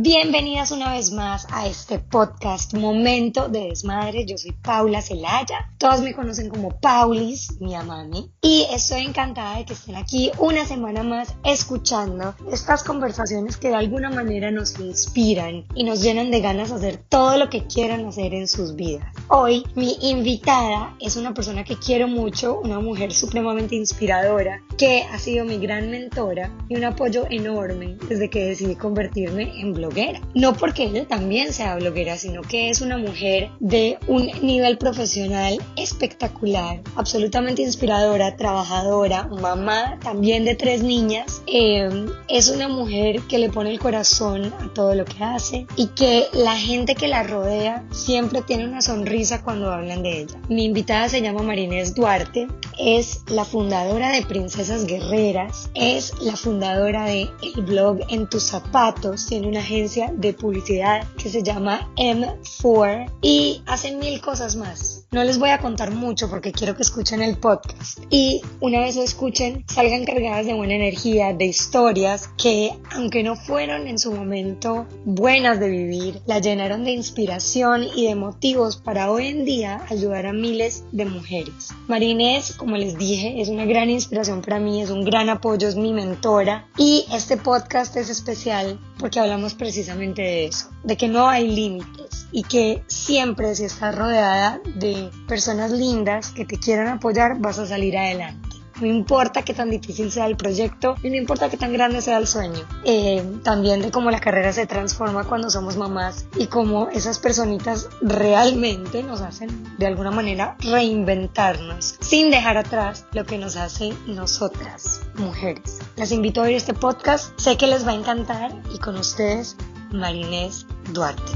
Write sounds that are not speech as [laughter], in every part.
Bienvenidas una vez más a este podcast Momento de Desmadre. Yo soy Paula Celaya. Todas me conocen como Paulis, mi amami. Y estoy encantada de que estén aquí una semana más escuchando estas conversaciones que de alguna manera nos inspiran y nos llenan de ganas de hacer todo lo que quieran hacer en sus vidas. Hoy mi invitada es una persona que quiero mucho, una mujer supremamente inspiradora, que ha sido mi gran mentora y un apoyo enorme desde que decidí convertirme en blog no porque ella también sea bloguera, sino que es una mujer de un nivel profesional espectacular, absolutamente inspiradora, trabajadora, mamá también de tres niñas. Eh, es una mujer que le pone el corazón a todo lo que hace y que la gente que la rodea siempre tiene una sonrisa cuando hablan de ella. Mi invitada se llama Marinés Duarte, es la fundadora de Princesas Guerreras, es la fundadora de el blog En tus zapatos, tiene una de publicidad que se llama M4 y hacen mil cosas más. No les voy a contar mucho porque quiero que escuchen el podcast y una vez lo escuchen salgan cargadas de buena energía, de historias que aunque no fueron en su momento buenas de vivir, la llenaron de inspiración y de motivos para hoy en día ayudar a miles de mujeres. Marinés, como les dije, es una gran inspiración para mí, es un gran apoyo, es mi mentora y este podcast es especial porque hablamos precisamente de eso, de que no hay límites y que siempre si estás rodeada de personas lindas que te quieran apoyar vas a salir adelante. No importa qué tan difícil sea el proyecto y no importa qué tan grande sea el sueño. Eh, también de cómo la carrera se transforma cuando somos mamás y cómo esas personitas realmente nos hacen de alguna manera reinventarnos sin dejar atrás lo que nos hace nosotras, mujeres. Las invito a oír este podcast, sé que les va a encantar y con ustedes, Marinés Duarte.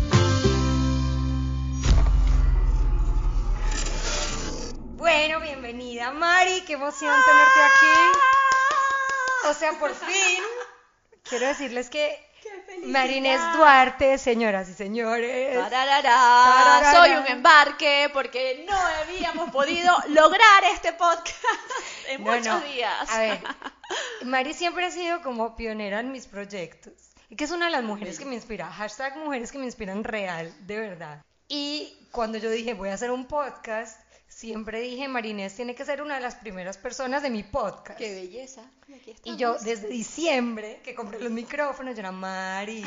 Bueno, bienvenida Mari, qué emoción tenerte aquí. O sea, por fin, quiero decirles que Marinés Duarte, señoras y señores. Soy un embarque porque no habíamos podido [laughs] lograr este podcast en muchos días. A ver, Mari siempre ha sido como pionera en mis proyectos. Y que es una de las mujeres que me inspira. Hashtag mujeres que me inspiran real, de verdad. Y cuando yo dije voy a hacer un podcast, siempre dije, Marinés tiene que ser una de las primeras personas de mi podcast. ¡Qué belleza! y yo desde diciembre que compré los micrófonos, yo era Mari,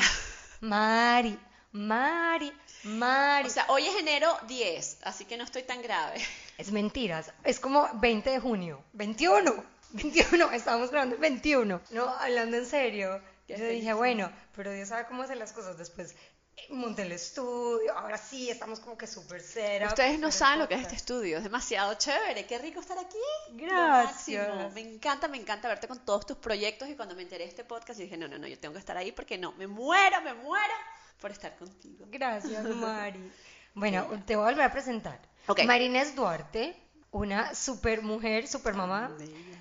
Mari, Mari, Mari. O sea, hoy es enero 10, así que no estoy tan grave. Es mentiras, es como 20 de junio, 21, 21, [laughs] estábamos grabando el 21. No, hablando en serio, yo dije, bueno, pero Dios sabe cómo hacer las cosas después monté el estudio, ahora sí, estamos como que súper cera. Ustedes no saben lo que es este estudio, es demasiado chévere, qué rico estar aquí. Gracias. Me encanta, me encanta verte con todos tus proyectos y cuando me enteré de este podcast dije, no, no, no, yo tengo que estar ahí porque no, me muero, me muero por estar contigo. Gracias, [laughs] Mari. bueno, te voy a volver a presentar. Okay. Marinés Duarte, una super mujer, super mamá,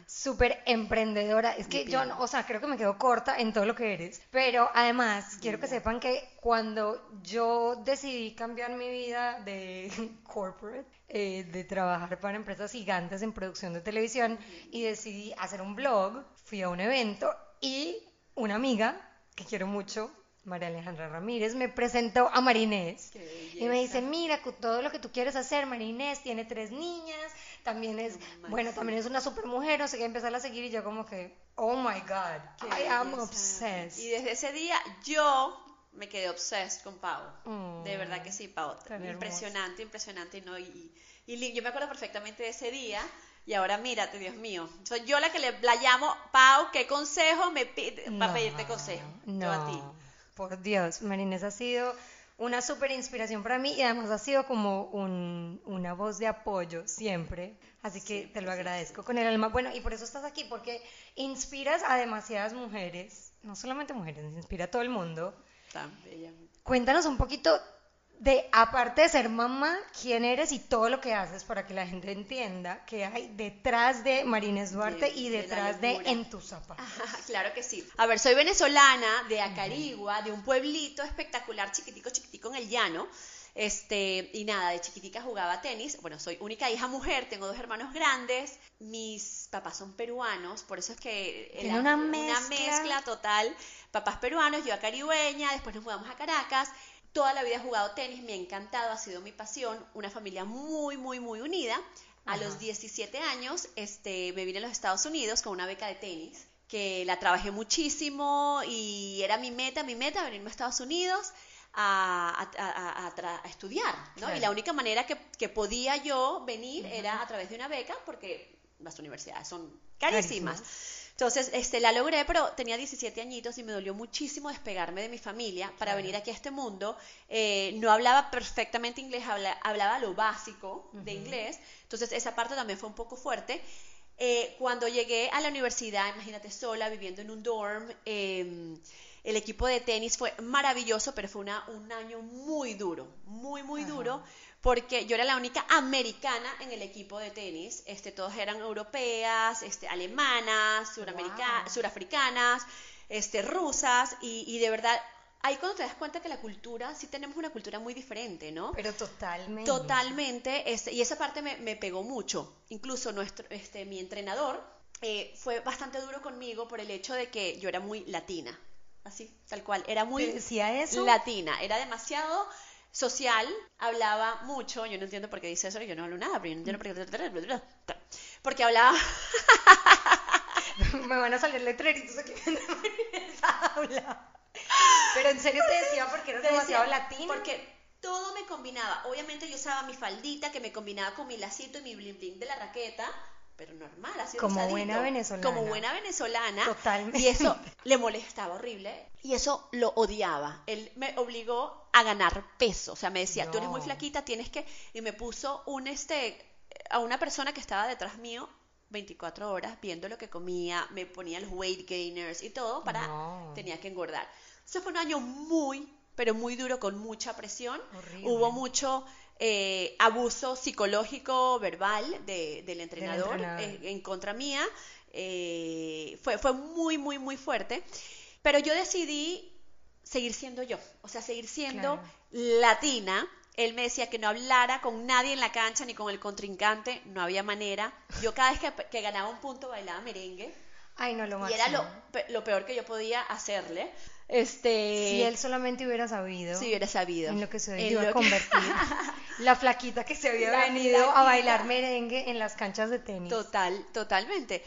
súper emprendedora. Es que yo, o sea, creo que me quedo corta en todo lo que eres. Pero además, quiero que sepan que cuando yo decidí cambiar mi vida de [laughs] corporate, eh, de trabajar para empresas gigantes en producción de televisión, y decidí hacer un blog, fui a un evento y una amiga que quiero mucho, María Alejandra Ramírez, me presentó a Marinés. Y me dice, mira, todo lo que tú quieres hacer, Marinés tiene tres niñas, también es, bueno, también es una super mujer, no sé qué, empezar a seguir y yo como que, oh my God, I am obsessed. Y desde ese día yo me quedé obsessed con Pau. de verdad que sí, Pau. Impresionante, impresionante. ¿no? Y, y, yo me acuerdo perfectamente de ese día. Y ahora mírate, Dios mío. Soy yo la que le la llamo, Pau, ¿qué consejo me pide para pedirte consejo? No, a ti. Por Dios, Marines ha sido una súper inspiración para mí y además ha sido como un, una voz de apoyo siempre. Así que te lo agradezco con el alma. Bueno, y por eso estás aquí, porque inspiras a demasiadas mujeres, no solamente mujeres, inspira a todo el mundo. Tan Cuéntanos un poquito de, aparte de ser mamá, quién eres y todo lo que haces para que la gente entienda que hay detrás de Marines Duarte y detrás de, En tus zapatos. [laughs] claro que sí. A ver, soy venezolana de Acarigua, de un pueblito espectacular, chiquitico, chiquitico en el llano. Este, y nada, de chiquitica jugaba tenis. Bueno, soy única hija mujer, tengo dos hermanos grandes. Mis papás son peruanos, por eso es que era una mezcla. una mezcla total papás peruanos, yo a caribeña, después nos mudamos a Caracas. Toda la vida he jugado tenis, me ha encantado, ha sido mi pasión, una familia muy, muy, muy unida. A los 17 años este, me vine a los Estados Unidos con una beca de tenis, que la trabajé muchísimo y era mi meta, mi meta, venirme a Estados Unidos a, a, estudiar, ¿no? Y la única manera que, que podía yo venir era a través de una beca, porque las universidades son carísimas. Entonces, este, la logré, pero tenía 17 añitos y me dolió muchísimo despegarme de mi familia para venir aquí a este mundo. Eh, no hablaba perfectamente inglés, hablaba lo básico de inglés, entonces esa parte también fue un poco fuerte. Eh, cuando llegué a la universidad, imagínate sola, viviendo en un dorm, em, el equipo de tenis fue maravilloso, pero fue una, un año muy duro, muy, muy duro, porque yo era la única americana en el equipo de tenis, este, todos eran europeas, este, alemanas, surafricanas, este, rusas, y, de verdad ahí cuando te das cuenta que la cultura, sí tenemos una cultura muy diferente, ¿no? Pero totalmente. Totalmente, este, y esa parte me, pegó mucho. Incluso nuestro, este, mi entrenador eh, fue bastante duro conmigo por el hecho de que yo era muy latina, así, tal cual, era muy decía eso? latina, era demasiado social, hablaba mucho, yo no entiendo por qué dice eso, yo no hablo nada, pero yo no entiendo por qué... Porque hablaba... [laughs] Me van a salir letreritos aquí. Pero en serio te decía porque eres demasiado latina. Porque todo me combinaba. Obviamente yo usaba mi faldita que me combinaba con mi lacito y mi bling bling de la raqueta pero normal, así Como buena venezolana. Como buena venezolana. Totalmente. Y eso le molestaba horrible y eso lo odiaba. Él me obligó a ganar peso, o sea, me decía, tú eres muy flaquita, tienes que... Y me puso un, este, a una persona que estaba detrás mío 24 horas viendo lo que comía, me ponía los weight gainers y todo para... Tenía que engordar. Eso fue un año muy, pero muy duro, con mucha presión. Hubo mucho eh, abuso psicológico, verbal del entrenador, En, contra mía. Eh, fue, fue muy, muy, muy fuerte. Pero yo decidí seguir siendo yo, o sea, seguir siendo latina. Él me decía que no hablara con nadie en la cancha ni con el contrincante, no había manera. Yo cada vez que, ganaba un punto bailaba merengue. Ay, no lo Y era lo, lo peor que yo podía hacerle. Este, si él solamente hubiera sabido. Si hubiera sabido. En lo que se iba a convertir. [laughs] la flaquita que se había venido a bailar merengue en las canchas de tenis. Total, totalmente.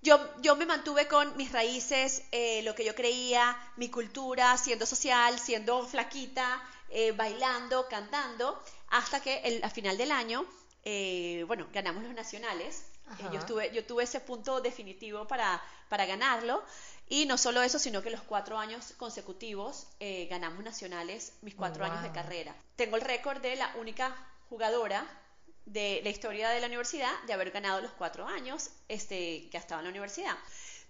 Yo, yo me mantuve con mis raíces, eh, lo que yo creía, mi cultura, siendo social, siendo flaquita, eh, bailando, cantando, hasta que el, a final del año, eh, bueno, ganamos los nacionales. Yo, estuve, yo tuve ese punto definitivo para, para ganarlo. Y no solo eso, sino que los cuatro años consecutivos eh, ganamos nacionales, mis cuatro años de carrera. Tengo el récord de la única jugadora de la historia de la universidad de haber ganado los cuatro años este, que estaba en la universidad.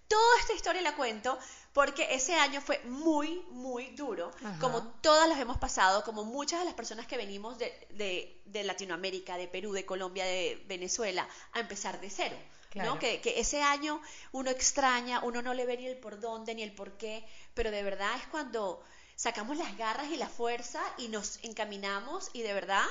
Toda esta historia la cuento porque ese año fue muy, muy duro, como todas las hemos pasado, como muchas de las personas que venimos de, de, de Latinoamérica, de Perú, de Colombia, de Venezuela, a empezar de cero. ¿no? Que, que, ese año uno extraña, uno no le ve ni el por dónde ni el por qué, pero de verdad es cuando sacamos las garras y la fuerza y nos encaminamos y de verdad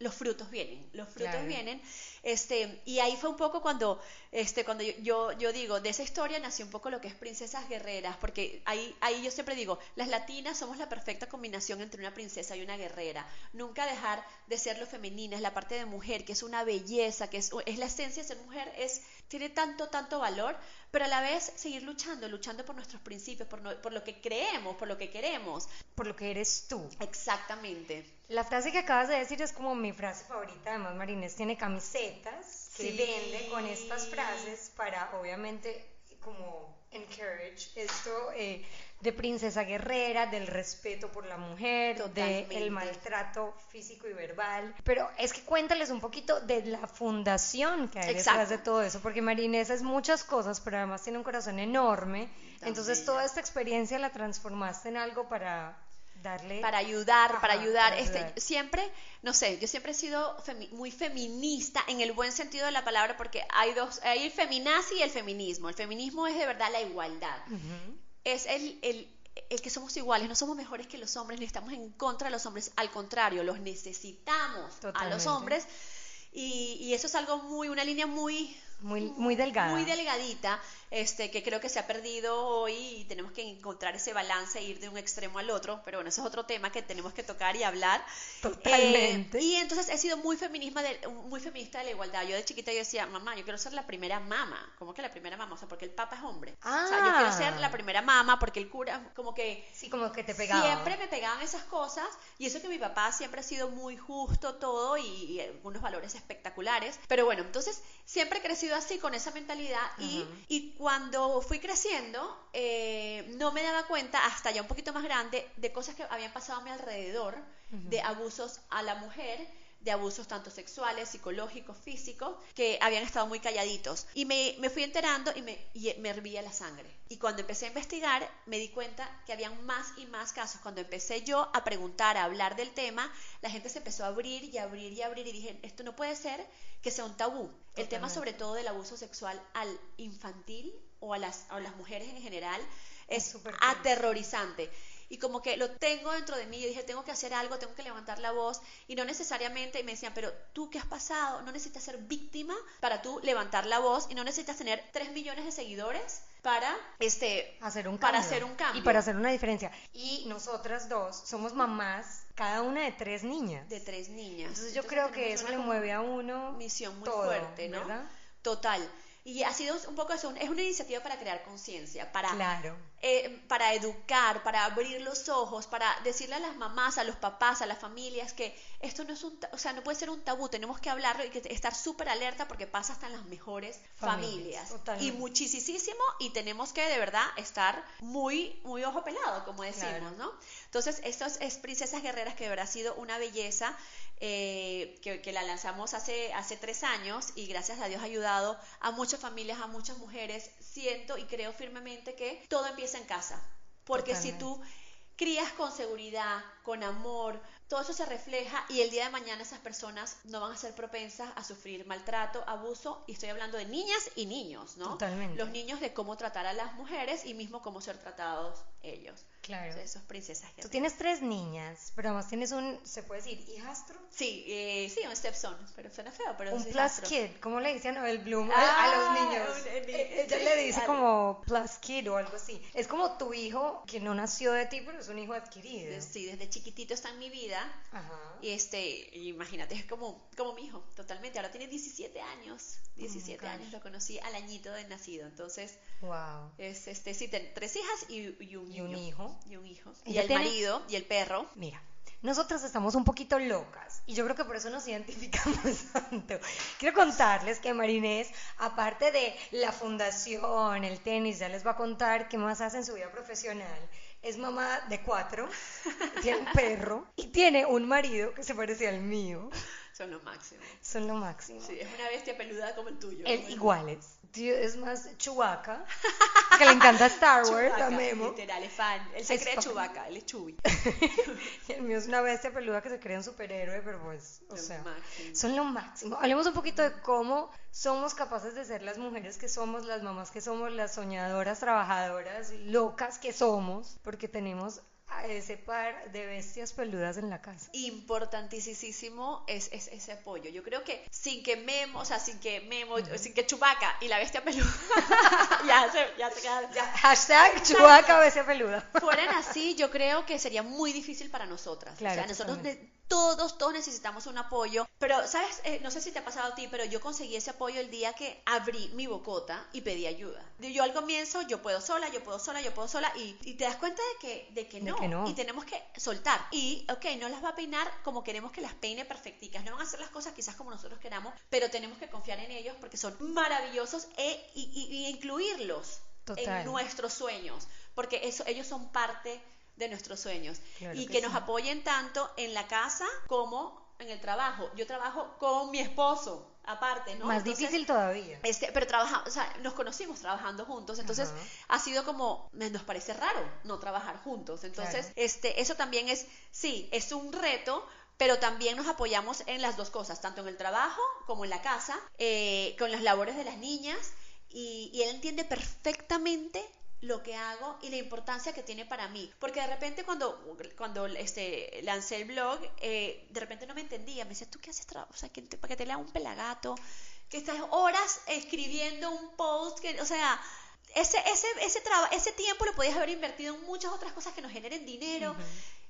los frutos vienen, los frutos vienen. Este, y ahí fue un poco cuando, este, cuando yo, yo, digo, de esa historia nació un poco lo que es princesas guerreras, porque ahí, ahí yo siempre digo, las latinas somos la perfecta combinación entre una princesa y una guerrera. Nunca dejar de ser lo femenina, es la parte de mujer, que es una belleza, que es, es la esencia de ser mujer, es, tiene tanto, tanto valor, pero a la vez seguir luchando, luchando por nuestros principios, por, por lo que creemos, por lo que queremos. Por lo que eres tú. Exactamente. La frase que acabas de decir es como mi frase favorita, además Marines tiene camisetas que vende con estas frases para obviamente como encourage esto eh, de princesa guerrera, del respeto por la mujer, del maltrato físico y verbal. Pero es que cuéntales un poquito de la fundación que hay detrás de todo eso, porque Marinesa es muchas cosas, pero además tiene un corazón enorme. Entonces toda esta experiencia la transformaste en algo para darle para ayudar, para ayudar. Este, siempre, no sé, yo siempre he sido muy feminista en el buen sentido de la palabra porque hay dos, hay el feminazi y el feminismo. El feminismo es de verdad la igualdad es el, el, el, que somos iguales, no somos mejores que los hombres, ni estamos en contra de los hombres, al contrario, los necesitamos a los hombres. Y, y, eso es algo muy, una línea muy... Muy, muy delgada. Muy delgadita, este, que creo que se ha perdido hoy y tenemos que encontrar ese balance e ir de un extremo al otro, pero bueno, ese es otro tema que tenemos que tocar y hablar. Totalmente. Eh, y entonces he sido muy, feminismo de, muy feminista de la igualdad. Yo de chiquita yo decía, mamá, yo quiero ser la primera mama. ¿Cómo que la primera mama? O sea, porque el papa es hombre. O sea, yo quiero ser la Ah. primera mama porque el cura, como que Sí, como que te pegaba. Siempre me pegaban esas cosas y eso que mi papá siempre ha sido muy justo todo y, y algunos valores espectaculares. Pero bueno, entonces siempre he crecido así con esa mentalidad y, Ajá. y cuando fui creciendo eh, no me daba cuenta hasta ya un poquito más grande de cosas que habían pasado a mi alrededor, de abusos a la mujer de abusos tanto sexuales, psicológicos, físicos, que habían estado muy calladitos. Y me, me fui enterando y me, y me hervía la sangre. Y cuando empecé a investigar, me di cuenta que habían más y más casos. Cuando empecé yo a preguntar, a hablar del tema, la gente se empezó a abrir y abrir y abrir y dije, esto no puede ser que sea un tabú. El tema sobre todo del abuso sexual al infantil o a las, a las mujeres en general es, Es triste. Y como que lo tengo dentro de mí, yo dije, tengo que hacer algo, tengo que levantar la voz. Y no necesariamente, y me decían, pero tú qué has pasado, no necesitas ser víctima para tú levantar la voz y no necesitas tener 3 millones de seguidores para este hacer un para cambio. hacer un cambio Y para hacer una diferencia. Y nosotras dos somos mamás, cada una de tres niñas. de tres niñas. Entonces yo creo que eso le mueve a uno misión muy todo, fuerte, ¿no? ¿verdad? Total. Y ha sido un poco eso, es una iniciativa para crear conciencia, para Claro. eh, para educar, para abrir los ojos, para decirle a las mamás, a los papás, a las familias que esto no es un, o sea, no puede ser un tabú, tenemos que hablarlo y que estar súper alerta porque pasa hasta en las mejores Familias. Y muchísimo y tenemos que de verdad estar muy, muy ojo pelado, como decimos, Claro. ¿no? Entonces, esto es, es Princesas Guerreras que de verdad ha sido una belleza eh, que, que la lanzamos hace, hace tres años y gracias a Dios ha ayudado a muchas familias, a muchas mujeres. Siento y creo firmemente que todo empieza en casa. Porque si tú crías con seguridad, con amor, todo eso se refleja y el día de mañana esas personas no van a ser propensas a sufrir maltrato, abuso, y estoy hablando de niñas y niños, ¿no? Totalmente. Los niños de cómo tratar a las mujeres y mismo cómo ser tratados ellos. Claro. Entonces, Esos princesas Tú tienes tres niñas, pero además tienes un, se puede decir, hijastro. Sí, eh, sí, un stepson, pero suena feo, pero Un plus kid, ¿cómo le dicen a Abel Bloom a- Ah, a los niños? un- eh, Eh, Ella sí, le dice como plus kid o algo así. Es como tu hijo que no nació de ti, pero es un hijo adquirido. Sí, desde chiquitito está en mi vida. Ajá. Y este, imagínate, es como, como mi hijo, totalmente. Ahora tiene 17 años. 17 gosh. años, lo conocí al añito de nacido. Entonces, Wow. es este, sí, ten- tres hijas y, y un Y un niño. hijo. Y un hijo. Y el tiene- marido y el perro. Mira, nosotras estamos un poquito locas y yo creo que por eso nos identificamos [laughs] tanto. Quiero contarles que Marinés, aparte de la fundación, el tenis, ya les va a contar qué más hace en su vida profesional. Es mamá de cuatro, tiene un perro y tiene un marido que se parece al mío. Son lo máximo. Son lo máximo. Sí, es una bestia peluda como el tuyo. Él como el- iguales. Tío, es más Chewbacca, que le encanta Star Wars, Memo. Literal, es fan. Él se Es cree. Chewbacca, él es Chewie. [laughs] El mío es una bestia peluda que se cree un superhéroe, pero pues, o Lo sea, máximo. son lo máximo. Hablemos un poquito de cómo somos capaces de ser las mujeres que somos, las mamás que somos, las soñadoras, trabajadoras, locas que somos, porque tenemos a ese par de bestias peludas en la casa. importantísimo es, es ese apoyo. Yo creo que sin que Memo, o sea, sin que Memo, sin que Chubaca y la bestia peluda [laughs] ya se, ya se Ya, hashtag Chewbacca bestia peluda. fueran así, yo creo que sería muy difícil para nosotras. Claro, o sea, nosotros todos, todos necesitamos un apoyo. Pero, ¿sabes? Eh, no sé si te ha pasado a ti, pero yo conseguí ese apoyo el día que abrí mi bocota y pedí ayuda. Yo al comienzo, yo puedo sola, yo puedo sola, yo puedo sola, y, y te das cuenta de que, de, que, De no, que no. Y tenemos que soltar. Y, ok, no las va a peinar como queremos que las peine perfecticas. No van a hacer las cosas quizás como nosotros queramos, pero tenemos que confiar en ellos porque son maravillosos e, y, y- y incluirlos Total. en nuestros sueños, porque eso, ellos son parte de nuestros sueños Claro y que que, nos sí. apoyen tanto en la casa como en el trabajo. Yo trabajo con mi esposo, aparte, ¿no? Más Entonces, difícil todavía. Este, pero trabajamos, o sea, nos conocimos trabajando juntos, entonces Ajá. ha sido como, nos parece raro no trabajar juntos, entonces, Claro. este, eso también es, sí, es un reto, pero también nos apoyamos en las dos cosas, tanto en el trabajo como en la casa, eh, con las labores de las niñas, y, y él entiende perfectamente lo que hago y la importancia que tiene para mí. Porque de repente cuando, cuando este, lancé el blog, eh, de repente no me entendía. Me decía, ¿tú qué haces? O sea, que te- para que te lea un pelagato, que estás horas escribiendo un post, que, o sea, ese, ese, ese, ese tiempo lo podías haber invertido en muchas otras cosas que nos generen dinero.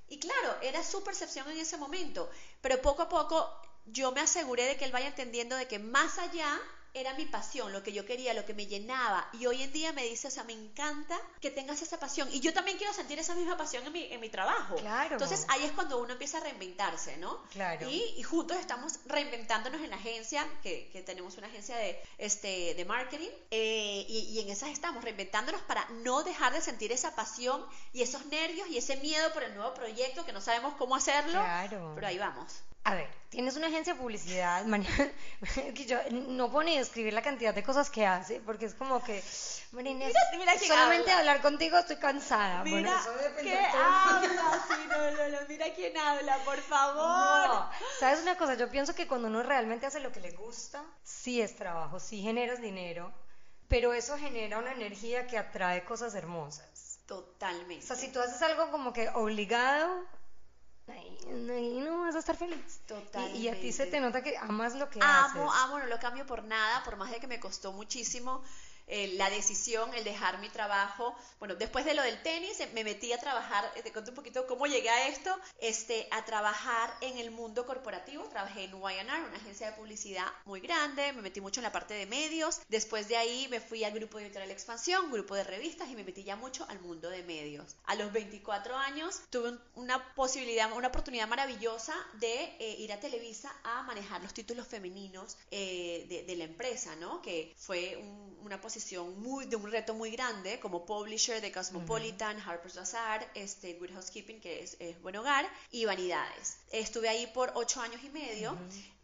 Y claro, era su percepción en ese momento, pero poco a poco yo me aseguré de que él vaya entendiendo de que más allá era mi pasión, lo que yo quería, lo que me llenaba. Y hoy en día me dice, o sea, me encanta que tengas esa pasión. Y yo también quiero sentir esa misma pasión en mi, en mi trabajo. Claro. Entonces ahí es cuando uno empieza a reinventarse, ¿no? Claro. Y, juntos estamos reinventándonos en la agencia, que, que tenemos una agencia de, este, de marketing. Eh, y, y, en esas estamos reinventándonos para no dejar de sentir esa pasión y esos nervios y ese miedo por el nuevo proyecto que no sabemos cómo hacerlo. Claro. Pero ahí vamos. A ver, tienes una agencia de publicidad, [laughs] que yo no puedo ni describir la cantidad de cosas que hace, porque es como que, Marina, mira, solamente hablar contigo estoy cansada. Mira, ¿qué habla? [laughs] Sí, no, no, no, mira quién habla, por favor. ¿Sabes una cosa? Yo pienso que cuando uno realmente hace lo que le gusta, sí es trabajo, sí generas dinero, pero eso genera una energía que atrae cosas hermosas. Totalmente. O sea, si tú haces algo como que obligado, ahí, no vas a estar feliz. Totalmente. Y, a ti se te nota que amas lo que haces. Amo, amo, no lo cambio por nada, por más de que me costó muchísimo. Eh, la decisión, el dejar mi trabajo. Bueno, después de lo del tenis, eh, me metí a trabajar, eh, te cuento un poquito cómo llegué a esto, este, a trabajar en el mundo corporativo. Trabajé en YNR, una agencia de publicidad muy grande, me metí mucho en la parte de medios. Después de ahí me fui al grupo de Editorial Expansión, grupo de revistas, y me metí ya mucho al mundo de medios. A los 24 años tuve una posibilidad, una oportunidad maravillosa de ir a Televisa a manejar los títulos femeninos de, la empresa, ¿no? Que fue una muy, de un reto muy grande como publisher de Cosmopolitan, Harper's Bazaar, este, Good Housekeeping, que es, Buen Hogar, y Vanidades. Estuve ahí por ocho años y medio.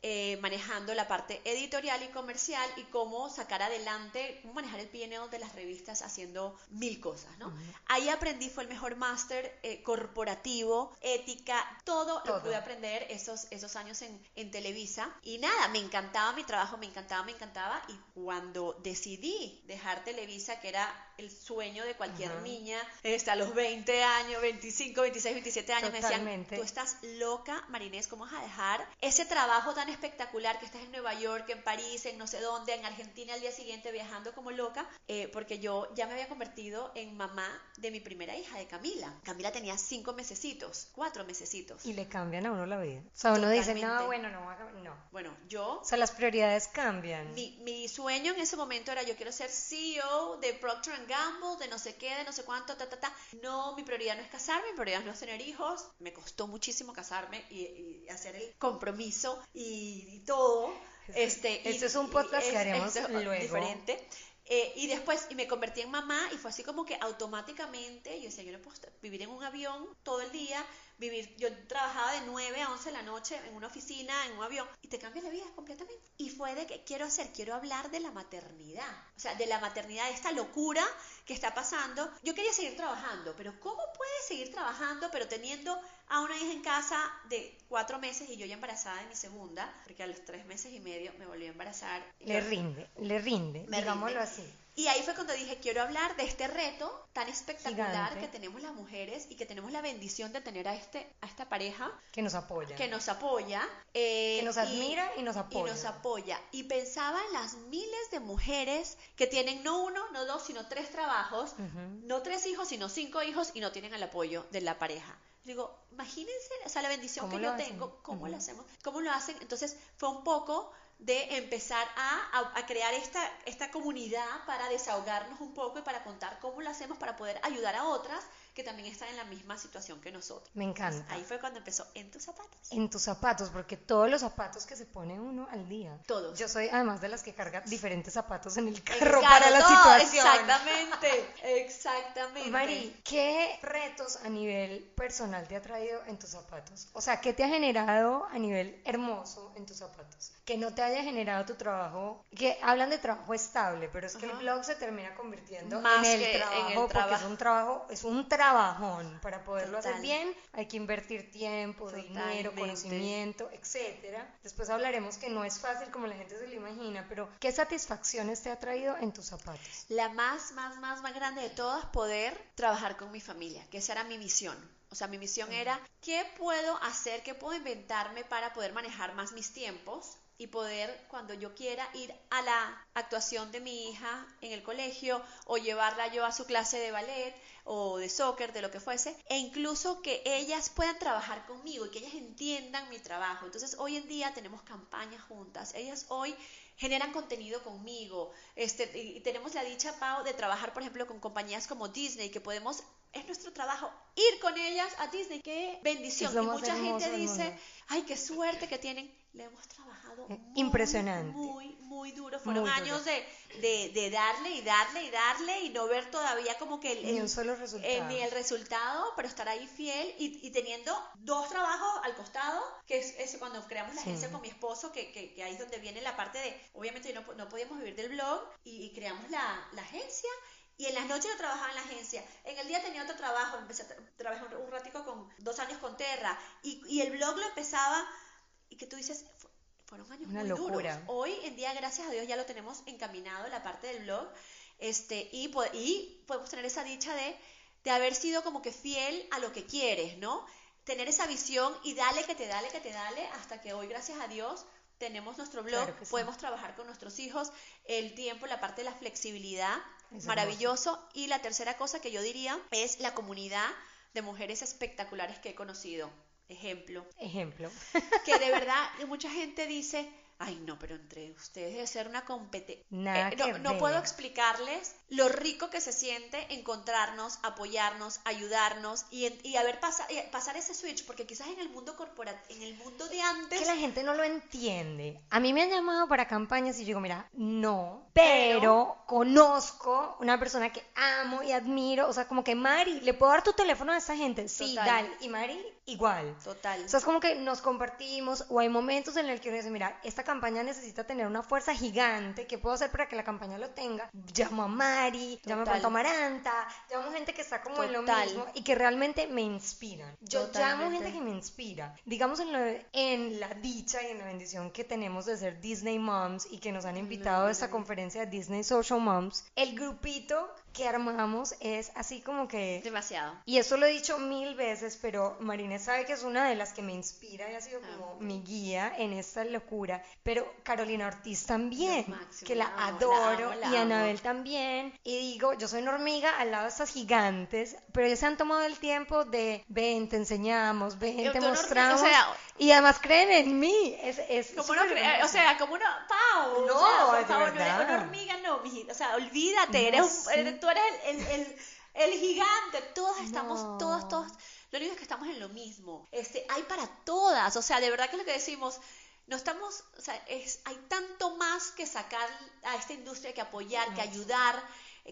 Eh, manejando la parte editorial y comercial y cómo sacar adelante, cómo manejar el PNL de las revistas haciendo mil cosas, ¿no? Ahí aprendí, fue el mejor máster eh, corporativo, ética, todo, lo pude aprender esos, esos años en, en Televisa. Y nada, me encantaba mi trabajo, me encantaba, me encantaba. Y cuando decidí dejar Televisa, que era el sueño de cualquier niña, hasta los 20 años, 25, 26, 27 años, me decían, tú estás loca, Marinés, ¿cómo vas a dejar ese trabajo tan espectacular que estás en Nueva York, en París, en no sé dónde, en Argentina al día siguiente viajando como loca? Eh, porque yo ya me había convertido en mamá de mi primera hija, de Camila. Camila tenía cinco mesecitos, cuatro mesecitos. Y le cambian a uno la vida. O sea, uno dice, no, bueno, no, no. Bueno, yo... O sea, las prioridades cambian. Mi, mi sueño en ese momento era, yo quiero ser CEO de Procter Gamble, de no sé qué, de no sé cuánto, ta, ta, ta. No, mi prioridad no es casarme, mi prioridad no es tener hijos. Me costó muchísimo casarme y, hacer el compromiso y, todo. Este, este es un podcast que haremos luego. Diferente. Eh, y después, y me convertí en mamá y fue así como que automáticamente, yo decía, yo no puedo vivir en un avión todo el día, vivir, yo trabajaba de 9 a 11 de la noche en una oficina, en un avión, y te cambia la vida completamente. Y fue de que quiero hacer, quiero hablar de la maternidad, o sea, de la maternidad, de esta locura que está pasando. Yo quería seguir trabajando, pero ¿cómo puedes seguir trabajando pero teniendo a una hija en casa de cuatro meses y yo ya embarazada de mi segunda, porque a los tres meses y medio me volví a embarazar. Le rinde, le rinde, digámoslo así. Y ahí fue cuando dije, quiero hablar de este reto tan espectacular que tenemos las mujeres y que tenemos la bendición de tener a, este, a esta pareja. Que nos apoya. Que nos apoya. Eh, que nos admira y, nos apoya. Y nos apoya. Y pensaba en las miles de mujeres que tienen no uno, no dos, sino tres trabajos, no tres hijos, sino cinco hijos y no tienen el apoyo de la pareja. Digo, imagínense, o sea, la bendición que yo tengo, ¿cómo lo hacemos? ¿Cómo lo hacen? Entonces fue un poco de empezar a, a, crear esta, esta comunidad para desahogarnos un poco y para contar cómo lo hacemos para poder ayudar a otras que también están en la misma situación que nosotros. Me encanta. ahí fue cuando empezó en tus zapatos. En tus zapatos, porque todos los zapatos que se pone uno al día. Todos. Yo soy además de las que carga diferentes zapatos en el carro, para la situación. Exactamente, exactamente. Mari, ¿qué retos a nivel personal te ha traído en tus zapatos? O sea, ¿qué te ha generado a nivel hermoso en tus zapatos? Que no te haya generado tu trabajo, que hablan de trabajo estable, pero es que el blog se termina convirtiendo en el trabajo, en el porque es un trabajo, es un trabajo trabajón. Para poderlo hacer bien hay que invertir tiempo, dinero, conocimiento, etcétera. Después hablaremos que no es fácil como la gente se lo imagina, pero ¿qué satisfacciones te ha traído en tus zapatos? La más, más, más, más grande de todas, poder trabajar con mi familia, que esa era mi misión. O sea, mi misión era, ¿qué puedo hacer, qué puedo inventarme para poder manejar más mis tiempos? y poder cuando yo quiera ir a la actuación de mi hija en el colegio o llevarla yo a su clase de ballet o de soccer, de lo que fuese, e incluso que ellas puedan trabajar conmigo y que ellas entiendan mi trabajo. Entonces hoy en día tenemos campañas juntas, ellas hoy generan contenido conmigo, este, y tenemos la dicha, Pau, de trabajar, por ejemplo, con compañías como Disney, que podemos es nuestro trabajo ir con ellas a Disney. Qué bendición. Y mucha gente dice, ay, qué suerte que tienen. Le hemos trabajado eh, impresionante. Muy, muy duro. Fueron años de, de, darle y darle y darle y no ver todavía como que el, ni un solo resultado. Eh, ni el resultado, pero estar ahí fiel y, teniendo dos trabajos al costado, que es, cuando creamos la agencia con mi esposo, que, que, ahí es donde viene la parte de, obviamente no, no podíamos vivir del blog y, creamos la, la agencia y en las noches yo trabajaba en la agencia. En el día tenía otro trabajo. Empecé a trabajar un ratico con dos años con Terra. Y, y el blog lo empezaba. Y que tú dices, fueron años muy duros. Hoy en día, gracias a Dios, ya lo tenemos encaminado la parte del blog. Este, y, y podemos tener esa dicha de, de haber sido como que fiel a lo que quieres, ¿no? Tener esa visión y dale que te dale que te dale hasta que hoy, gracias a Dios, tenemos nuestro blog, podemos trabajar con nuestros hijos, el tiempo, la parte de la flexibilidad, maravilloso. Y la tercera cosa que yo diría es la comunidad de mujeres espectaculares que he conocido. Ejemplo. Ejemplo. [laughs] que de verdad mucha gente dice, ay no, pero entre ustedes debe ser una competencia. Eh, no, no puedo explicarles lo rico que se siente encontrarnos, apoyarnos, ayudarnos y, y haber pasado pasar ese switch, porque quizás en el mundo corporativo, en el mundo de antes... Que la gente no lo entiende. A mí me han llamado para campañas y yo digo, mira, no, pero, conozco una persona que amo y admiro, o sea, como que Mari, ¿le puedo dar tu teléfono a esa gente? Sí, dale. Y Mari, igual. Total. O sea, es como que nos compartimos o hay momentos en el que uno dice, mira, esta campaña necesita tener una fuerza gigante, ¿qué puedo hacer para que la campaña lo tenga? Llamo a Mari Mari, llamo a Amaranta, llamo gente que está como en lo mismo y que realmente me inspiran. Yo llamo gente que me inspira. Digamos en, en la dicha y en la bendición que tenemos de ser Disney Moms y que nos han invitado a esta conferencia de Disney Social Moms, el grupito que armamos es así como que... Demasiado. Y eso lo he dicho mil veces, pero Marina sabe que es una de las que me inspira y ha sido como ah. mi guía en esta locura. Pero Carolina Ortiz también, que la, adoro, y Anabel también. Y digo, yo soy una hormiga al lado de estas gigantes, pero ellos se han tomado el tiempo de, ven, te enseñamos, ven, te mostramos. Y además creen en mí. Es, es como o sea, como una... Pau, no, o sea, una hormiga no, o sea, olvídate, eres, un, tú eres el, el, el, gigante, todas estamos, todas, todas, lo único es que estamos en lo mismo, este, hay para todas, o sea, de verdad que es lo que decimos, no estamos, o sea, es, hay tanto más que sacar a esta industria, que apoyar, que ayudar,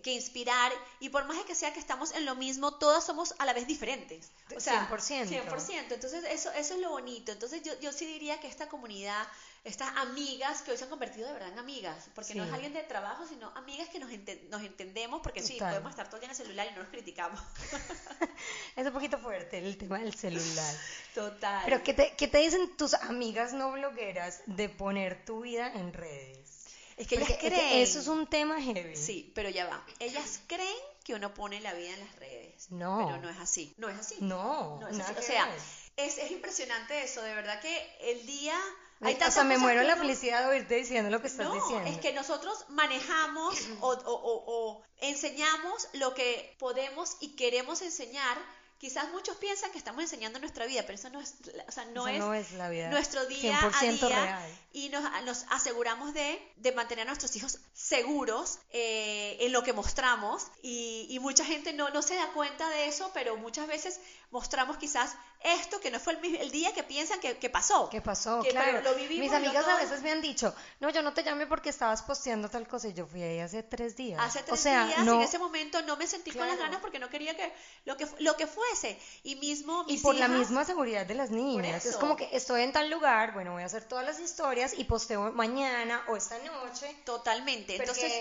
que inspirar, y por más que sea que estamos en lo mismo, todas somos a la vez diferentes. O sea, 100%. 100%. Entonces, eso, eso es lo bonito. Entonces, yo, yo sí diría que esta comunidad estas amigas que hoy se han convertido de verdad en amigas, porque no es alguien de trabajo, sino amigas que nos, nos entendemos, porque sí, podemos estar todo en el celular y no nos criticamos. [laughs] es un poquito fuerte el tema del celular. Total. Pero ¿qué te, ¿qué te dicen tus amigas no blogueras de poner tu vida en redes? Es que ellas creen. eso es un tema heavy. Sí, pero ya va. Ellas creen que uno pone la vida en las redes. No. Pero no es así. No es así. No. no es así. O sea, es, es impresionante eso. De verdad que el día o sea, me muero la felicidad de oírte diciendo lo que estás no, diciendo. Es que nosotros manejamos [clears throat] o, o, enseñamos lo que podemos y queremos enseñar quizás muchos piensan que estamos enseñando nuestra vida, pero eso no es, o sea, no, es, la vida. nuestro día a día y nos, nos, aseguramos de, de, mantener a nuestros hijos seguros eh, en lo que mostramos y, y, mucha gente no, no se da cuenta de eso, pero muchas veces mostramos quizás esto que no fue el, día que piensan que, pasó. Que pasó, claro. Mis amigas a veces me han dicho, no, yo no te llamé porque estabas posteando tal cosa y yo fui ahí hace tres días. Hace tres o sea, días, en ese momento no me sentí con las ganas porque no quería que lo que, lo que fuese. Y mismo Y por la misma seguridad de las niñas. Es como que estoy en tal lugar, bueno, voy a hacer todas las historias y posteo mañana o esta noche. Totalmente. Entonces,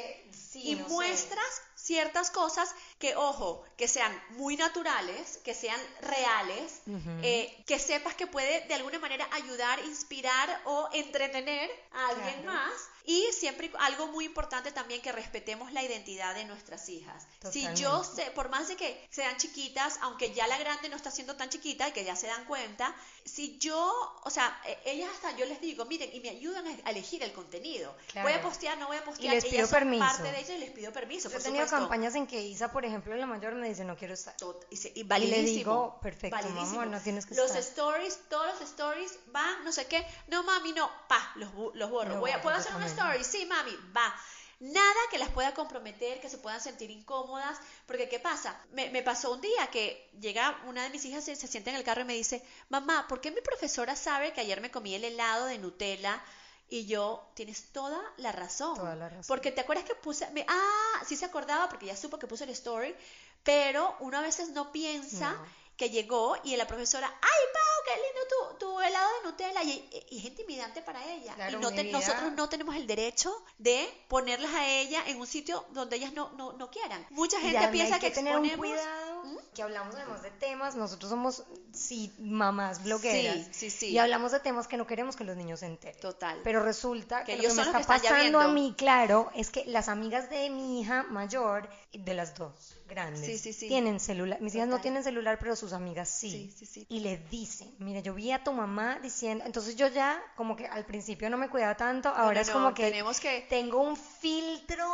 y muestras ciertas cosas que, ojo, que sean muy naturales, que sean reales, eh, que sepas que puede de alguna manera ayudar, inspirar o entretener a alguien más Y siempre algo muy importante también que respetemos la identidad de nuestras hijas. Si yo sé, por más de que sean chiquitas, aunque ya la grande no está siendo tan chiquita y que ya se dan cuenta, si yo, o sea, e, ellas hasta yo les digo, miren, y me ayudan a elegir el contenido. Voy a postear, no voy a postear. Y les pido permiso. parte de ellas y les pido permiso. Yo he tenido campañas en que Isa, por ejemplo, la mayor me dice, no quiero estar. y, y, le digo, perfecto, mamá, no tienes que los estar. Los stories, todos los stories van, no sé qué, no mami, no, pa, los, los borro. Voy a, ¿Puedo hacer un story? Sí, mami, va. Nada que las pueda comprometer, que se puedan sentir incómodas, porque ¿qué pasa? Me, me pasó un día que llega una de mis hijas, se, se sienta en el carro y me dice, mamá, ¿por qué mi profesora sabe que ayer me comí el helado de Nutella? Y yo, tienes toda la razón. Toda la razón. Porque te acuerdas que puse, me, ah, sí se acordaba porque ya supo que puse el story, pero uno a veces no piensa que llegó y la profesora, ay, qué lindo tu, tu helado de Nutella. Y, es intimidante para ella. y no nosotros no tenemos el derecho de ponerlas a ella en un sitio donde ellas no, no, no quieran. Mucha gente piensa que, tener un cuidado, ¿Mm? que hablamos además de temas, nosotros somos, sí, mamás blogueras. Sí, sí, sí. Y hablamos de temas que no queremos que los niños se enteren. Total. Pero resulta que, lo que me está pasando a mí, claro, es que las amigas de mi hija mayor, de las dos, grandes. Tienen celular. Mis hijas no tienen celular, pero sus amigas sí. Y le dicen, mira, yo vi a tu mamá diciendo, entonces yo ya como que al principio no me cuidaba tanto, ahora es como que, tenemos que tengo un filtro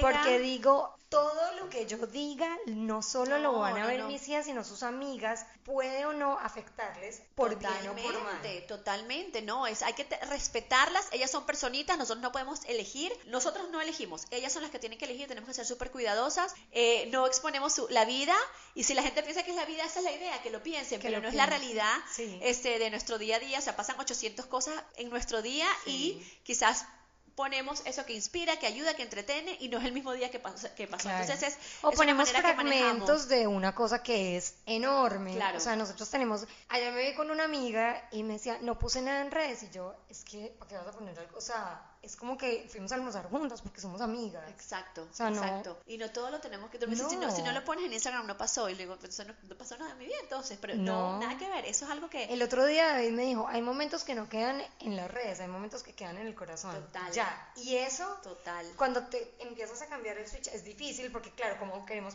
porque digo, todo lo que yo diga, no solo lo van a ver mis hijas, sino sus amigas, puede o no afectarles por totalmente, bien o por mal. Totalmente, no, es, hay que respetarlas, ellas son personitas, nosotros no podemos elegir, nosotros no elegimos, ellas son las que tienen que elegir, tenemos que ser súper cuidadosas, eh, no exponemos su, la vida, y si la gente piensa que es la vida, esa es la idea, que lo piensen, pero no es la realidad este, de nuestro día a día, o sea, pasan 800 cosas en nuestro día y quizás ponemos eso que inspira, que ayuda, que entretiene y no es el mismo día que, pasó. Que pasó. Entonces es, o ponemos fragmentos de una cosa que es enorme. Claro. O sea, nosotros tenemos, ayer me vi con una amiga y me decía, no puse nada en redes y yo, es que, ¿para qué vas a poner algo? O sea, es como que fuimos a almorzar juntas porque somos amigas. Exacto, exacto. Y no todo lo tenemos que... No. Si, no, si no lo pones en Instagram no pasó. Y le digo, pues no, pasó nada en mi vida entonces. Pero no. nada que ver. Eso es algo que... El otro día David me dijo, hay momentos que no quedan en las redes, hay momentos que quedan en el corazón. Total. Ya. Y eso... Total. Cuando te empiezas a cambiar el switch es difícil porque claro, como queremos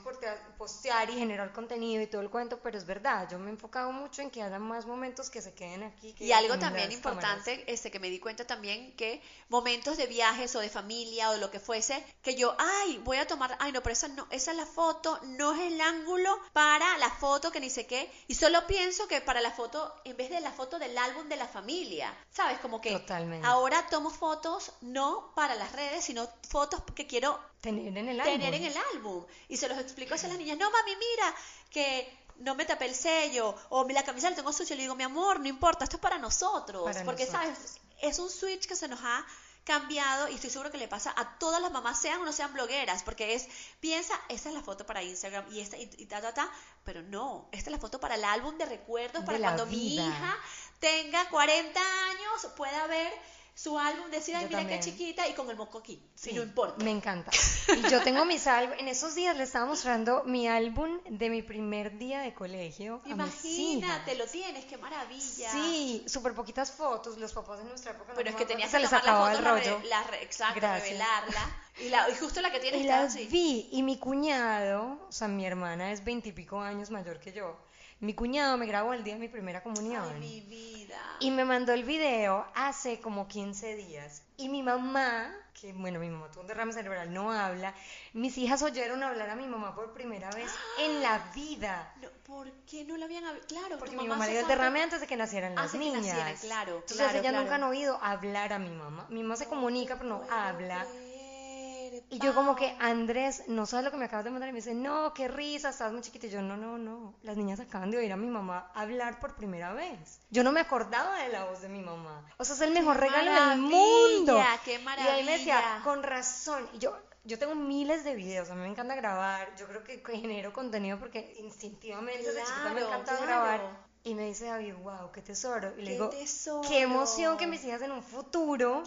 postear y generar contenido y todo el cuento, pero es verdad, yo me he enfocado mucho en que haya más momentos que se queden aquí. y algo también importante, este que me di cuenta también que momentos de viajes o de familia o de lo que fuese, que yo, ay, voy a tomar, ay, no, pero esa no, esa es la foto, no es el ángulo para la foto que ni sé qué, y solo pienso que para la foto, en vez de la foto del álbum de la familia, ¿sabes? Como que ahora tomo fotos no para las redes, sino fotos que quiero tener en el tener en el álbum. Y se los explico a las niñas, no, mami, mira, que no me tapé el sello, o la camisa la tengo sucia, le digo, mi amor, no importa, esto es para nosotros, porque, ¿sabes? Es un switch que se nos ha cambiado y estoy seguro que le pasa a todas las mamás, sean o no sean blogueras, porque es, piensa, esta es la foto para Instagram y esta y, ta, ta, ta, pero no, esta es la foto para el álbum de recuerdos, para cuando mi hija tenga 40 años, pueda ver su álbum, decir, ay, mira qué chiquita, y con el moco aquí. Sí, no importa. Me encanta. [laughs] Y yo tengo mis álbumes, en esos días le estaba mostrando mi álbum de mi primer día de colegio. Imagínate, lo tienes, qué maravilla. Sí, súper poquitas fotos, los papás de nuestra época. Pero es que tenías que les acababa el rollo. La, exacto, revelarla. Y, la, y justo la que tienes y la vi, y mi cuñado, o sea, mi hermana es veintipico años mayor que yo mi cuñado me grabó el día de mi primera comunión. Ay, mi vida. Y me mandó el video hace como 15 días. Y mi mamá, que bueno, mi mamá tuvo un derrame cerebral, no habla. Mis hijas oyeron hablar a mi mamá por primera vez en la vida. ¿Por qué no la habían hablado? Claro, porque mi mamá le dio el derrame antes de que nacieran las niñas. claro, Entonces ellas nunca han oído hablar a mi mamá. Mi mamá se comunica, pero no habla. Y yo como que, Andrés, no sabes lo que me acabas de mandar. Y me dice, no, qué risa, estás muy chiquita. Y yo, no, no, no. Las niñas acaban de oír a mi mamá hablar por primera vez. Yo no me acordaba de la voz de mi mamá. O sea, es el mejor regalo del mundo. Qué maravilla. Y ahí me decía, con razón. Y yo, yo tengo miles de videos, a mí me encanta grabar, yo creo que genero contenido porque instintivamente desde chiquita me encanta grabar. Y me dice David, wow, qué tesoro. Y le digo, qué emoción que mis hijas en un futuro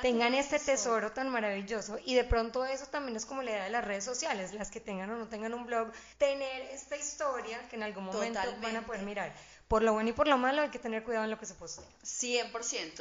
tengan este tesoro tan maravilloso. Y de pronto eso también es como la idea de las redes sociales, las que tengan o no tengan un blog, tener esta historia que en algún momento van a poder mirar. Por lo bueno y por lo malo hay que tener cuidado en lo que se postea. 100%,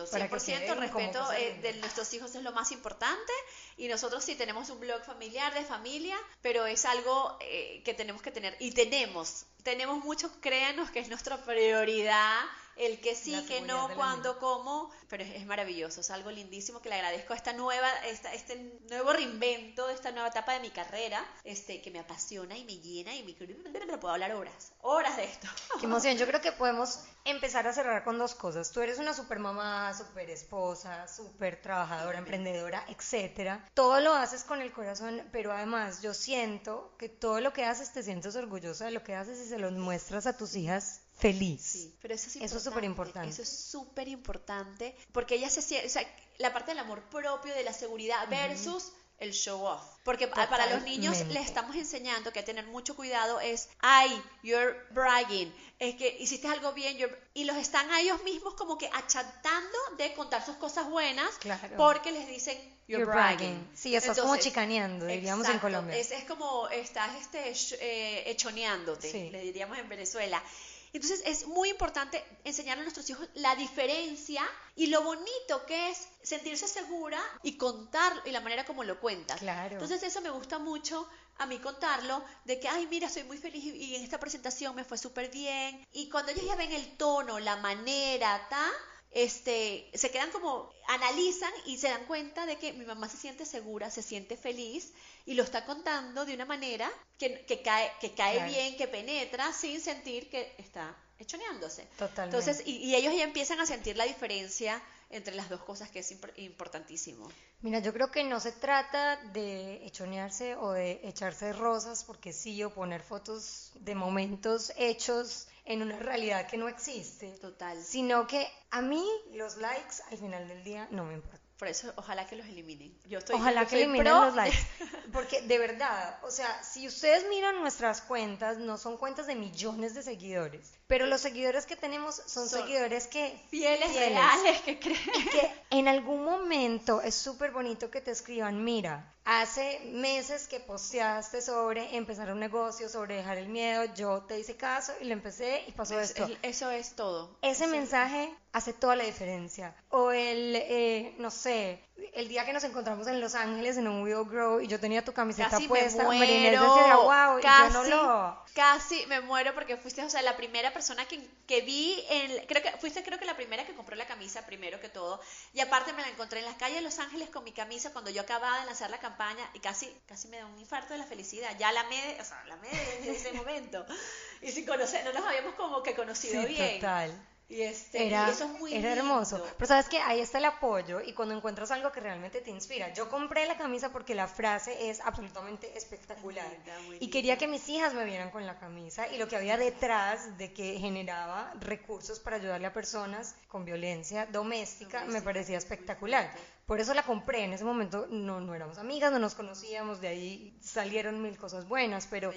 100%, respeto eh, de nuestros hijos es lo más importante y nosotros sí tenemos un blog familiar de familia, pero es algo eh, que tenemos que tener y tenemos, tenemos muchos, créanos que es nuestra prioridad el que sí, que no, cuándo, cómo, pero es, maravilloso, es algo lindísimo que le agradezco a esta nueva, esta, este nuevo reinvento, de esta nueva etapa de mi carrera, este, que me apasiona y me llena y me puedo hablar horas, horas de esto. Qué emoción, yo creo que podemos empezar a cerrar con dos cosas. Tú eres una super mamá, super esposa, super trabajadora, emprendedora, etcétera. Todo lo haces con el corazón, pero además yo siento que todo lo que haces te sientes orgullosa de lo que haces y se lo muestras a tus hijas feliz. Sí, pero eso es súper importante. Eso es súper importante porque ella se siente, o sea, la parte del amor propio, de la seguridad versus el show off. Porque para los niños les estamos enseñando que tener mucho cuidado es, ay, you're bragging, es que hiciste algo bien, y los están a ellos mismos como que achatando de contar sus cosas buenas porque les dicen, you're, bragging. Sí, eso es como chicaneando, diríamos en Colombia. Es, es como estás este, eh, echoneándote, le diríamos en Venezuela. Entonces es muy importante enseñar a nuestros hijos la diferencia y lo bonito que es sentirse segura y contar y la manera como lo cuentas. Claro. Entonces eso me gusta mucho a mí contarlo, de que, ay, mira, soy muy feliz y en esta presentación me fue súper bien. Y cuando ellos ya ven el tono, la manera, ta, este, se quedan como, analizan y se dan cuenta de que mi mamá se siente segura, se siente feliz y lo está contando de una manera que, que cae, que cae bien, que penetra sin sentir que está echoneándose. Totalmente. Entonces, y, y, ellos ya empiezan a sentir la diferencia entre las dos cosas que es importantísimo. Mira, yo creo que no se trata de echonearse o de echarse rosas porque sí o poner fotos de momentos hechos en una realidad que no existe. Total. Sino que a mí los likes al final del día no me importan. Por eso, ojalá que los eliminen. Yo estoy, ojalá que eliminen los likes. [laughs] Porque de verdad, o sea, si ustedes miran nuestras cuentas, no son cuentas de millones de seguidores, pero los seguidores que tenemos son, seguidores que... Fieles, reales, que creen. que en algún momento es súper bonito que te escriban, mira, hace meses que posteaste sobre empezar un negocio, sobre dejar el miedo, yo te hice caso y lo empecé y pasó esto. eso es todo. Ese mensaje hace toda la diferencia. O el, eh, no sé, el día que nos encontramos en Los Ángeles en un Will Grow y yo tenía tu camiseta casi puesta, me muero, decía, wow, casi, yo no lo... Casi me muero porque fuiste, o sea, la primera persona que, que vi, en, creo que fuiste creo que la primera que compró la camisa primero que todo. Y aparte me la encontré en las calles de Los Ángeles con mi camisa cuando yo acababa de lanzar la campaña y casi, casi me da un infarto de la felicidad. Ya la me, o sea, la me desde ese momento. Y sin conocer, no nos habíamos como que conocido sí, bien. Total. Y, este, era, eso es muy era hermoso. Pero sabes que ahí está el apoyo y cuando encuentras algo que realmente te inspira. Yo compré la camisa porque la frase es absolutamente espectacular. y quería que mis hijas me vieran con la camisa y lo que había detrás de que generaba recursos para ayudarle a personas con violencia doméstica, me parecía espectacular. Por eso la compré. En ese momento no, no éramos amigas, no nos conocíamos, de ahí salieron mil cosas buenas, pero,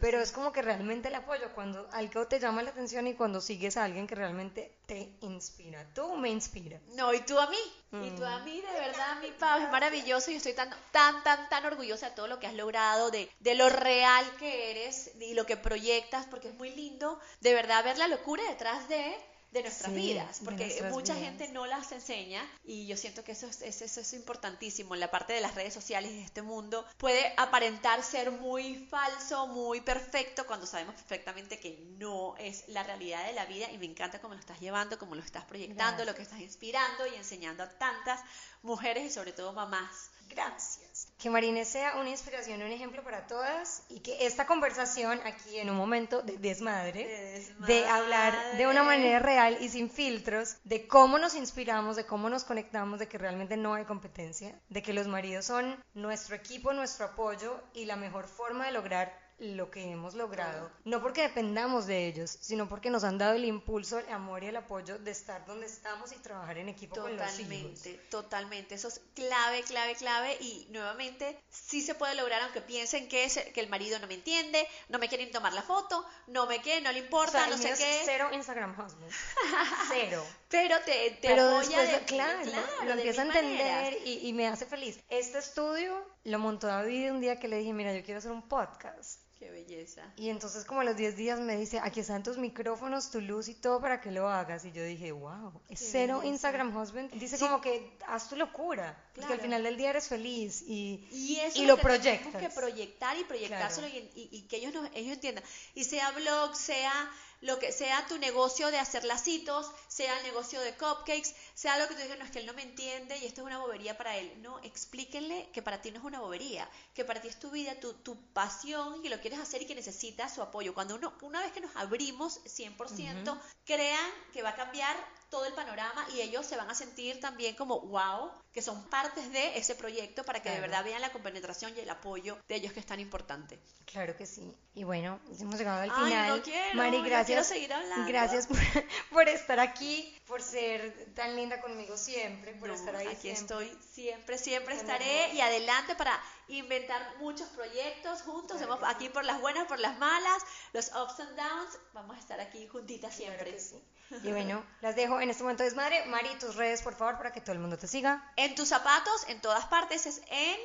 pero es como que realmente el apoyo, cuando algo te llama la atención y cuando sigues a alguien que realmente te inspira. Tú me inspiras. No, y tú a mí. Y tú a mm. mí, de verdad, mi Pau, es maravilloso y estoy tan, tan, tan, tan orgullosa de todo lo que has logrado, de, de lo real que eres y lo que proyectas, porque es muy lindo, de verdad, ver la locura detrás de de nuestras vidas, porque mucha gente no las enseña y yo siento que eso es, eso es importantísimo en la parte de las redes sociales de este mundo. Puede aparentar ser muy falso, muy perfecto, cuando sabemos perfectamente que no es la realidad de la vida y me encanta cómo lo estás llevando, cómo lo estás proyectando, lo que estás inspirando y enseñando a tantas mujeres y sobre todo mamás. Gracias. Que Marine sea una inspiración, un ejemplo para todas y que esta conversación aquí en un momento de desmadre, de, hablar de una manera real y sin filtros, de cómo nos inspiramos, de cómo nos conectamos, de que realmente no hay competencia, de que los maridos son nuestro equipo, nuestro apoyo y la mejor forma de lograr lo que hemos logrado, no porque dependamos de ellos, sino porque nos han dado el impulso, el amor y el apoyo de estar donde estamos y trabajar en equipo totalmente, con los hijos. Totalmente, eso es clave, clave, clave y nuevamente sí se puede lograr aunque piensen que, es, que el marido no me entiende, no me quieren tomar la foto, no me quiere, no le importa, no sé qué. Cero Instagram husband. [laughs] cero. Pero te, te Pero después, claro, lo empieza a entender y, y me hace feliz. Este estudio lo montó David un día que le dije, mira, yo quiero hacer un podcast Qué belleza. Y entonces como a los 10 días me dice, aquí están tus micrófonos, tu luz y todo para que lo hagas. Y yo dije, wow, es cero Instagram Husband. Dice como que haz tu locura, porque al final del día eres feliz y, y, eso y lo, lo proyectas. que proyectar y proyectárselo y, y, que ellos, no, ellos entiendan. Y sea blog, sea lo que sea tu negocio de hacer lacitos, sea el negocio de cupcakes, sea lo que tú digas, no es que él no me entiende y esto es una bobería para él. No, explíquenle que para ti no es una bobería, que para ti es tu vida, tu, tu pasión y que lo quieres hacer y que necesitas su apoyo. Cuando uno, una vez que nos abrimos 100%, crean que va a cambiar todo el panorama y ellos se van a sentir también como wow, que son partes de ese proyecto para que de verdad vean la compenetración y el apoyo de ellos que es tan importante. Claro que sí. Y bueno, hemos llegado al final. No quiero, Mari, gracias. quiero seguir hablando. Gracias por, [laughs] por, estar aquí, por ser tan linda conmigo siempre, por estar ahí. Aquí estoy siempre, siempre estaré y adelante para inventar muchos proyectos juntos. Claro aquí por las buenas, por las malas, los ups and downs. Vamos a estar aquí juntitas siempre. sí. [laughs] Y bueno, las dejo en este momento desmadre. Mari, tus redes, por favor, para que todo el mundo te siga. En tus zapatos, en todas partes, es en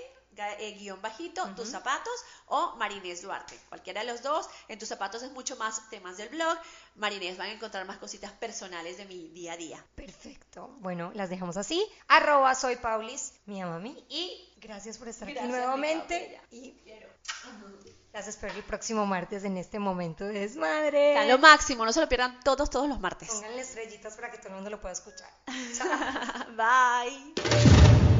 guion bajito, tus zapatos o Marinés Duarte. Cualquiera de los dos. En tus zapatos es mucho más temas del blog. Marinés van a encontrar más cositas personales de mi día a día. Perfecto. Bueno, las dejamos así. Arroba soy Paulis, mi mami. Y gracias por estar aquí nuevamente. Y las espero el próximo martes en este momento de desmadre. Está lo máximo, no se lo pierdan todos, todos los martes. Pónganle estrellitas para que todo el mundo lo pueda escuchar. [laughs] Bye.